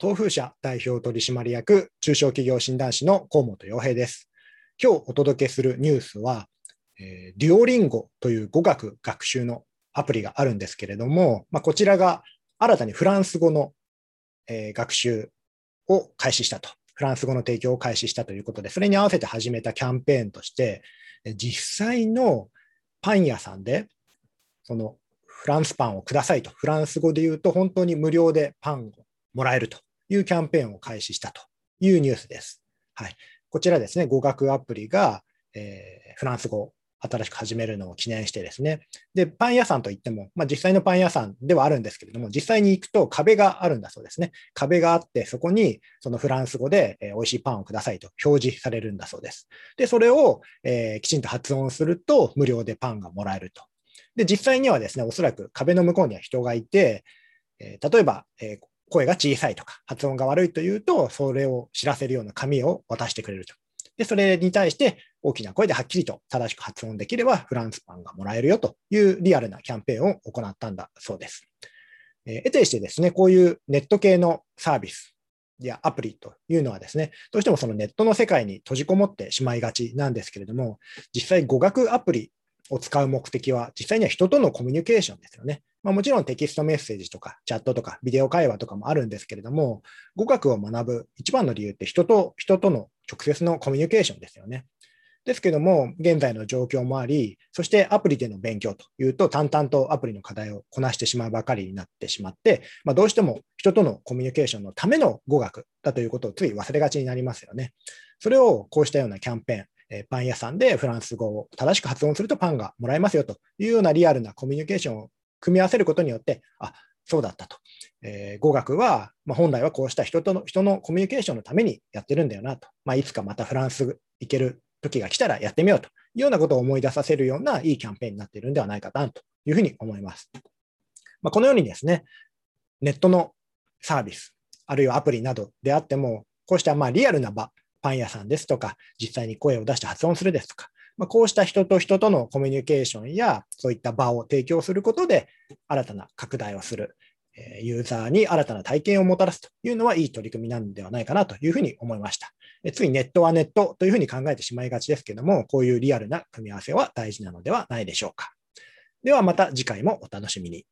東風社代表取締役中小企業診断士の河本洋平です。今日お届けするニュースは、えー、デュオリンゴという語学学習のアプリがあるんですけれども、まあ、こちらが新たにフランス語の、えー、学習を開始したと。フランス語の提供を開始したということで、それに合わせて始めたキャンペーンとして、実際のパン屋さんで、そのフランスパンをくださいと、フランス語で言うと本当に無料でパンをもらえるというキャンペーンを開始したというニュースです。はい。こちらですね、語学アプリが、えー、フランス語新しく始めるのを記念してですね。で、パン屋さんといっても、まあ、実際のパン屋さんではあるんですけれども、実際に行くと壁があるんだそうですね。壁があって、そこにそのフランス語で、えー、美味しいパンをくださいと表示されるんだそうです。で、それを、えー、きちんと発音すると無料でパンがもらえると。で、実際にはですね、おそらく壁の向こうには人がいて、えー、例えば、えー、声が小さいとか、発音が悪いというと、それを知らせるような紙を渡してくれると。で、それに対して大きな声ではっきりと正しく発音できればフランスパンがもらえるよというリアルなキャンペーンを行ったんだそうです。えー、得てしてですね、こういうネット系のサービスやアプリというのはですね、どうしてもそのネットの世界に閉じこもってしまいがちなんですけれども、実際語学アプリを使う目的は、実際には人とのコミュニケーションですよね。まあ、もちろんテキストメッセージとかチャットとかビデオ会話とかもあるんですけれども、語学を学ぶ一番の理由って人と人との直接のコミュニケーションですよね。ですけども、現在の状況もあり、そしてアプリでの勉強というと、淡々とアプリの課題をこなしてしまうばかりになってしまって、まあ、どうしても人とのコミュニケーションのための語学だということをつい忘れがちになりますよね。それをこうしたようなキャンペーン、えパン屋さんでフランス語を正しく発音するとパンがもらえますよというようなリアルなコミュニケーションを組み合わせることによって、あ、そうだったと。えー、語学は、まあ、本来はこうした人との人のコミュニケーションのためにやってるんだよなと。まあ、いつかまたフランス行ける時が来たらやってみようというようなことを思い出させるようないいキャンペーンになっているんではないかなというふうに思います。まあ、このようにですね、ネットのサービス、あるいはアプリなどであっても、こうしたまあリアルな場、パン屋さんですとか、実際に声を出して発音するですとか、まあ、こうした人と人とのコミュニケーションや、そういった場を提供することで、新たな拡大をする、ユーザーに新たな体験をもたらすというのはいい取り組みなんではないかなというふうに思いました。ついネットはネットというふうに考えてしまいがちですけども、こういうリアルな組み合わせは大事なのではないでしょうか。ではまた次回もお楽しみに。